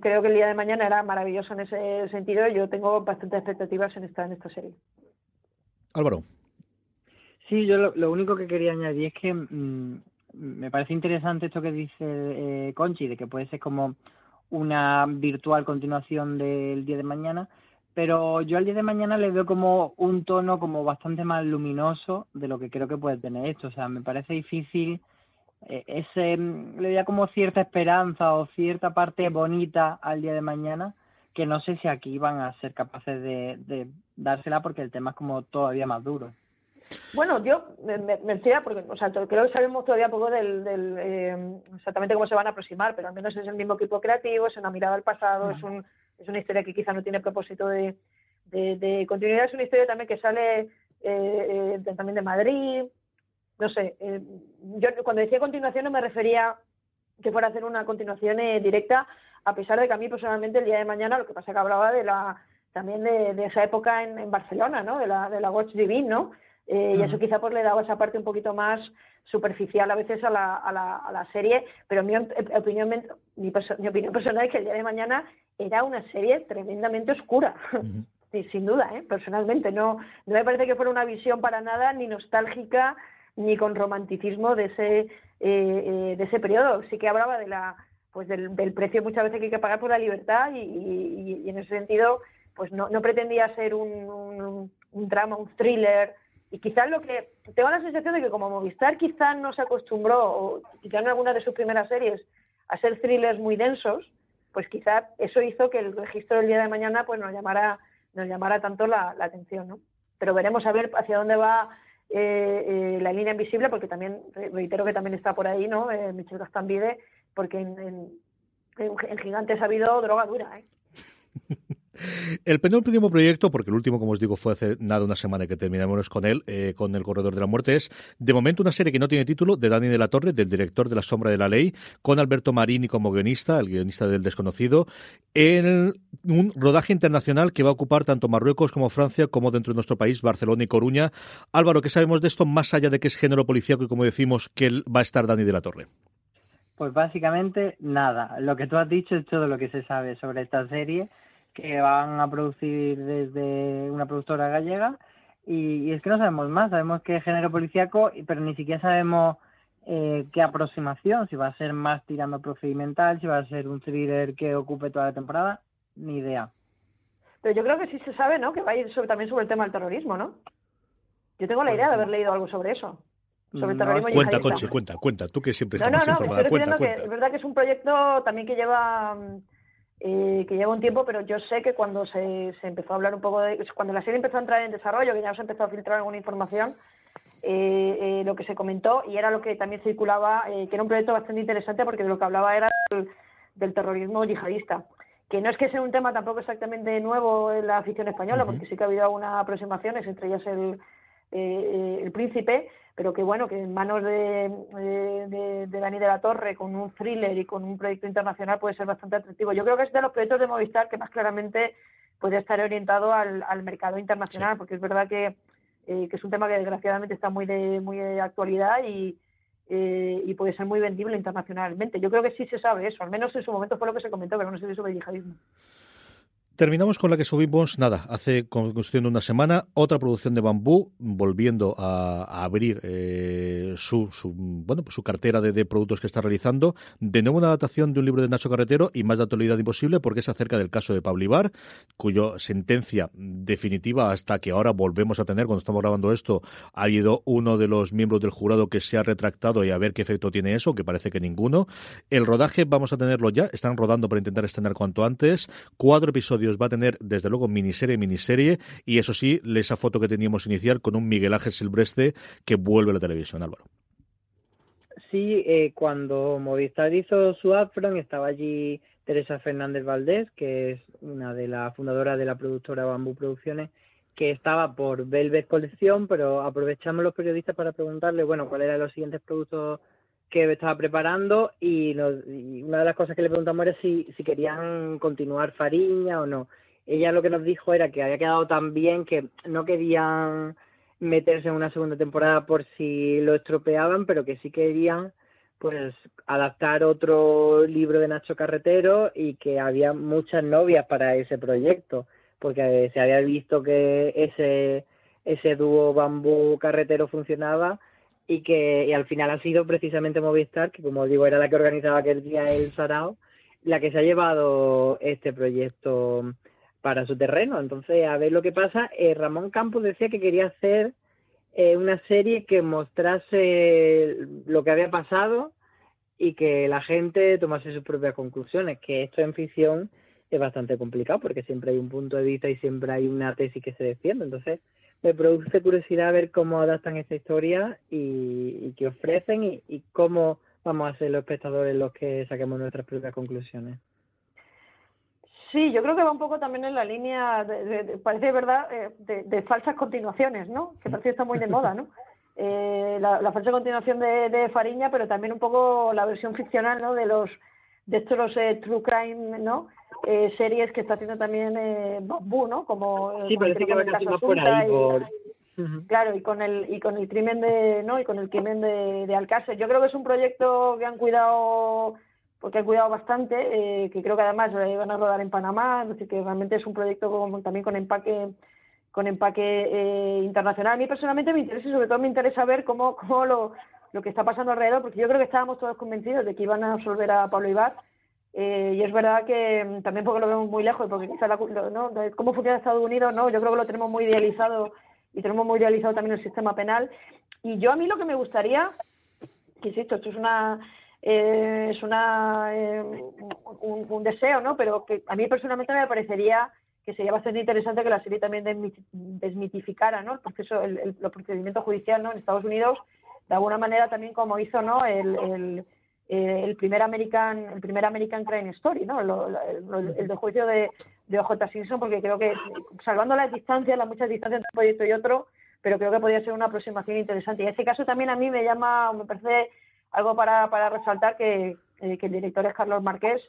B: creo que el día de mañana era maravilloso en ese sentido y yo tengo bastantes expectativas en esta, en esta serie.
A: Álvaro.
C: Sí, yo lo, único que quería añadir es que mm, me parece interesante esto que dice eh, Conchi, de que puede ser como una virtual continuación del día de mañana, pero yo al día de mañana le veo como un tono como bastante más luminoso de lo que creo que puede tener esto. O sea, me parece difícil eh, ese le da como cierta esperanza o cierta parte bonita al día de mañana que no sé si aquí van a ser capaces de dársela porque el tema es como todavía más duro.
B: Bueno, yo me, me, porque o sea, creo que sabemos todavía poco del, del eh, exactamente cómo se van a aproximar, pero al menos es el mismo equipo creativo, es una mirada al pasado, es, un, es una historia que quizá no tiene propósito de, de, continuidad, es una historia también que sale eh, eh también de Madrid, no sé, eh, yo cuando decía continuación no me refería que fuera a hacer una continuación directa, a pesar de que a mí personalmente el día de mañana lo que pasa que hablaba de la también de, de esa época en, en Barcelona, ¿no? De la, de la Watch Divine, ¿no? Eh, y eso quizá pues le daba esa parte un poquito más superficial a veces a la, a la, a la serie, pero mi opinión, mi, mi, opinión personal es que el día de mañana era una serie tremendamente oscura. sin duda, ¿eh? personalmente. No, no me parece que fuera una visión para nada ni nostálgica ni con romanticismo de ese, eh, eh, de ese periodo. Sí que hablaba de la, pues del, del, precio muchas veces que hay que pagar por la libertad y, y, y en ese sentido pues no, no pretendía ser un, un, un drama, un thriller y quizás lo que tengo la sensación de que como Movistar quizás no se acostumbró, o quizás en alguna de sus primeras series, a ser thrillers muy densos, pues quizás eso hizo que el registro del día de mañana pues nos llamara, nos llamara tanto la, atención, ¿no? Pero veremos a ver hacia dónde va eh, eh, la línea invisible, porque también, reitero que también está por ahí, ¿no? Eh, Michel Gastambide, porque en, en, en Gigantes ha habido droga dura, ¿eh?
A: El penúltimo proyecto, porque el último, como os digo, fue hace nada una semana que terminamos con él, eh, con El Corredor de la Muerte, es de momento una serie que no tiene título, de Dani de la Torre, del director de La Sombra de la Ley, con Alberto Marini como guionista, el guionista del Desconocido, en un rodaje internacional que va a ocupar tanto Marruecos como Francia, como dentro de nuestro país, Barcelona y Coruña. Álvaro, ¿qué sabemos de esto, más allá de que es género policíaco y, como decimos, que va a estar Dani de la Torre?
C: Pues básicamente nada. Lo que tú has dicho es todo lo que se sabe sobre esta serie que van a producir desde una productora gallega y, es que no sabemos más, sabemos que es género policíaco, pero ni siquiera sabemos eh, qué aproximación, si va a ser más tirando procedimental, si va a ser un thriller que ocupe toda la temporada, ni idea.
B: Pero yo creo que sí se sabe, ¿no? Que va a ir sobre, también sobre el tema del terrorismo, ¿no? Yo tengo la idea de haber leído algo sobre eso. Sobre el terrorismo
A: Cuenta, Conche, cuenta, cuenta. Tú que siempre estás
B: no, no,
A: no,
B: informada.
A: Cuenta,
B: cuenta. Que es verdad que es un proyecto también que lleva eh, que lleva un tiempo, pero yo sé que cuando se, se, empezó a hablar un poco de. Cuando la serie empezó a entrar en desarrollo, que ya se empezó a filtrar alguna información, eh, eh, lo que se comentó, y era lo que también circulaba, eh, que era un proyecto bastante interesante porque de lo que hablaba era del, terrorismo yihadista. Que no es que sea un tema tampoco exactamente nuevo en la afición española, porque sí que ha habido algunas aproximaciones, entre ellas el, El Príncipe, pero que bueno, que en manos de, de, de, Dani de la Torre, con un thriller y con un proyecto internacional, puede ser bastante atractivo. Yo creo que es de los proyectos de Movistar que más claramente puede estar orientado al, al mercado internacional, porque es verdad que, eh, que, es un tema que desgraciadamente está muy de, muy de actualidad y, eh, y puede ser muy vendible internacionalmente. Yo creo que sí se sabe eso, al menos en su momento fue lo que se comentó, pero no sé si sobre yihadismo.
A: Terminamos con la que subimos, nada, hace cuestión de una semana, otra producción de Bambú, volviendo a, abrir eh, su, su, bueno, pues su cartera de, productos que está realizando. De nuevo una adaptación de un libro de Nacho Carretero y más de actualidad imposible porque es acerca del caso de Pablo Ibar, cuya sentencia definitiva hasta que ahora volvemos a tener, cuando estamos grabando esto, ha habido uno de los miembros del jurado que se ha retractado y a ver qué efecto tiene eso, que parece que ninguno. El rodaje vamos a tenerlo ya, están rodando para intentar estrenar cuanto antes. Cuatro episodios va a tener, desde luego, miniserie, miniserie, y eso sí, esa foto que teníamos inicial con un Miguel Ángel Silvestre que vuelve a la televisión, Álvaro.
C: Sí, eh, cuando Movistar hizo su upfront estaba allí Teresa Fernández Valdés, que es una de las fundadoras de la productora Bambú Producciones, que estaba por Velvet Colección, pero aprovechamos los periodistas para preguntarle, bueno, cuáles eran los siguientes productos que estaba preparando y, una de las cosas que le preguntamos era si, si querían continuar Fariña o no. Ella lo que nos dijo era que había quedado tan bien que no querían meterse en una segunda temporada por si lo estropeaban, pero que sí querían pues adaptar otro libro de Nacho Carretero y que había muchas novias para ese proyecto, porque se había visto que ese ese dúo bambú carretero funcionaba y que y al final ha sido precisamente Movistar, que como digo era la que organizaba aquel día el Sarao, la que se ha llevado este proyecto para su terreno. Entonces, a ver lo que pasa. Eh, Ramón Campos decía que quería hacer eh, una serie que mostrase lo que había pasado y que la gente tomase sus propias conclusiones, que esto en ficción es bastante complicado porque siempre hay un punto de vista y siempre hay una tesis que se defiende. Entonces, me produce curiosidad ver cómo adaptan esta historia y, qué ofrecen y, cómo vamos a ser los espectadores los que saquemos nuestras propias conclusiones.
B: Sí, yo creo que va un poco también en la línea, de, parece verdad, eh, de, falsas continuaciones, ¿no? Que parece que está muy de moda, ¿no? Eh, la, falsa continuación de, Fariña, pero también un poco la versión ficcional, ¿no? De los de estos los eh, true crime, ¿no? Eh, series que está haciendo también eh, Bambú, ¿no? Como
C: sí, parece que va por ahí por...
B: Claro, y con el y con el crimen de no y con el crimen de, de Alcácer. Yo creo que es un proyecto que han cuidado porque han cuidado bastante, eh, que creo que además eh, van a rodar en Panamá, así que realmente es un proyecto como, también con empaque con empaque eh, internacional. A mí personalmente me interesa y sobre todo me interesa ver cómo, cómo lo, lo que está pasando alrededor, porque yo creo que estábamos todos convencidos de que iban a absolver a Pablo Ibar eh, y es verdad que mm, también porque lo vemos muy lejos, porque quizá la, ¿no? cómo funciona Estados Unidos, no, yo creo que lo tenemos muy idealizado y tenemos muy idealizado también el sistema penal. Y yo a mí lo que me gustaría, que insisto, esto es una eh, es una eh, un, deseo, ¿no? Pero que a mí personalmente me parecería que sería bastante interesante que la serie también desmitificara, ¿no? El proceso, el, el, procedimiento judicial, ¿no? En Estados Unidos, de alguna manera también como hizo, ¿no? el eh, el primer American el primer American Crime Story, ¿no? el, de juicio de, de OJ Simpson, porque creo que, salvando las distancias, las muchas distancias entre un proyecto y otro, pero creo que podría ser una aproximación interesante. Y en ese caso también a mí me llama, me parece algo para, para resaltar que, eh, que el director es Carlos Marqués,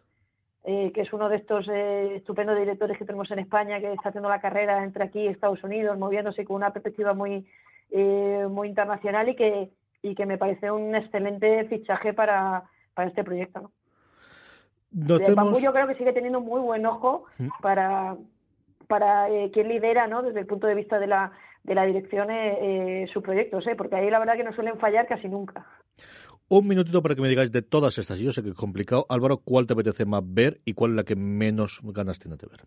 B: eh, que es uno de estos estupendos directores que tenemos en España, que está haciendo la carrera entre aquí y Estados Unidos, moviéndose con una perspectiva muy, muy internacional y que, y que me parece un excelente fichaje para, para este proyecto. ¿no?
A: Notemos...
B: yo creo que sigue teniendo muy buen ojo mm. para, para eh, quien lidera, ¿no? desde el punto de vista de la, de la dirección, eh, eh sus proyectos, ¿eh? porque ahí la verdad que no suelen fallar casi nunca.
A: Un minutito para que me digáis de todas estas. Yo sé que es complicado. Álvaro, ¿cuál te apetece más ver y cuál es la que menos ganas tiene de ver?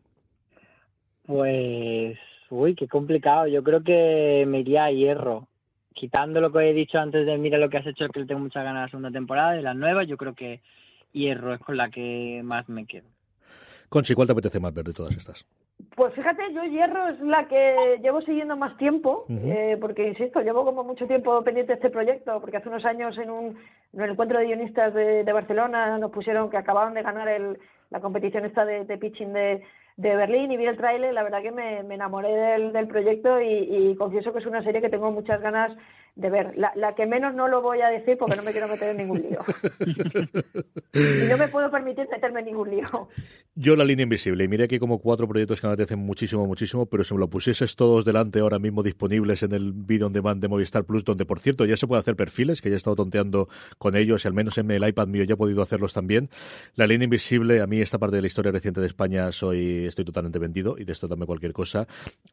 C: Pues, uy, qué complicado. Yo creo que me iría a Hierro quitando lo que he dicho antes de mira lo que has hecho, que le tengo muchas ganas de la segunda temporada, de las nuevas, yo creo que Hierro es con la que más me quedo.
A: Conchi, ¿cuál te apetece más ver de todas estas?
B: Pues fíjate, yo Hierro es la que llevo siguiendo más tiempo, eh, porque insisto, llevo como mucho tiempo pendiente de este proyecto, porque hace unos años en un, en el encuentro de guionistas de, Barcelona nos pusieron que acababan de ganar el, la competición esta de, pitching de, de Berlín y vi el tráiler, la verdad que me, enamoré del, del proyecto y, y, confieso que es una serie que tengo muchas ganas de ver. La, la, que menos no lo voy a decir porque no me quiero meter en ningún lío. y no me puedo permitir meterme en ningún lío.
A: Yo la línea invisible. Y mira que como cuatro proyectos que me apetecen muchísimo, muchísimo, pero si me lo pusieses todos delante ahora mismo disponibles en el video on demand de Movistar Plus, donde por cierto ya se puede hacer perfiles, que ya he estado tonteando con ellos y al menos en el iPad mío ya he podido hacerlos también. La línea invisible, a mí esta parte de la historia reciente de España soy estoy totalmente vendido y de esto dame cualquier cosa.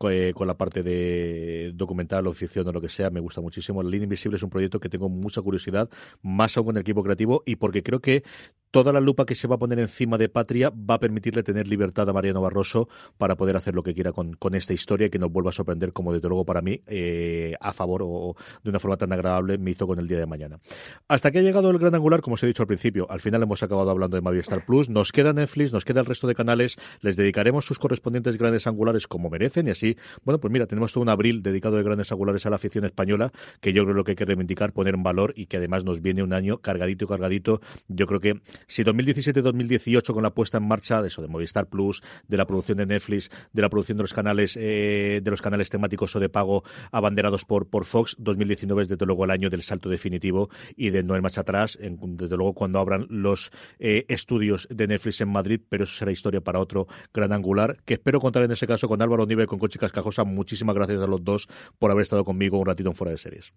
A: Eh, con la parte de documental o ficción o lo que sea, me gusta muchísimo la Línea Invisible es un proyecto que tengo mucha curiosidad, más aún con el equipo creativo y porque creo que toda la lupa que se va a poner encima de Patria va a permitirle tener libertad a Mariano Barroso para poder hacer lo que quiera con, esta historia y que nos vuelva a sorprender, como desde luego para mí, eh, a favor o, de una forma tan agradable me hizo con el día de mañana. Hasta que ha llegado el gran angular, como os he dicho al principio, al final hemos acabado hablando de Movistar Plus, nos queda Netflix, nos queda el resto de canales, les dedicaremos sus correspondientes grandes angulares como merecen y así, bueno, pues mira, tenemos todo un abril dedicado de grandes angulares a la afición española, que yo creo lo que hay que reivindicar, poner en valor y que además nos viene un año cargadito y cargadito. Yo creo que si 2017 2018 con la puesta en marcha de eso, de Movistar Plus, de la producción de Netflix, de la producción de los canales, eh, de los canales temáticos o de pago abanderados por, por Fox. 2019 es desde luego el año del salto definitivo y de no hay marcha atrás. desde luego cuando abran los eh, estudios de Netflix en Madrid, pero eso será historia para otro gran angular, que espero contar en ese caso con Álvaro Nive y con Conchi Cascajosa. Muchísimas gracias a los dos por haber estado conmigo un ratito en Fuera de Series.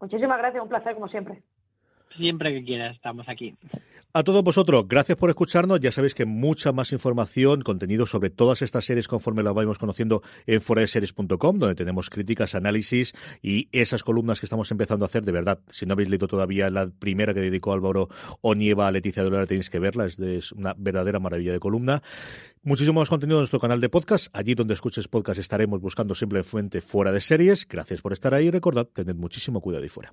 B: Muchísimas gracias, un placer como siempre.
C: Siempre que quieras, estamos aquí.
A: A todos vosotros, gracias por escucharnos. Ya sabéis que mucha más información, contenido sobre todas estas series conforme las vayamos conociendo en foraseries.com, donde tenemos críticas, análisis y esas columnas que estamos empezando a hacer. De verdad, si no habéis leído todavía la primera que dedicó Álvaro Onieva a Leticia Dolora, tenéis que verla. Es, una verdadera maravilla de columna. Muchísimo más contenido en nuestro canal de podcast. Allí donde escuches podcast estaremos buscando simplemente fuera de series. Gracias por estar ahí. Recordad, tened muchísimo cuidado y fuera.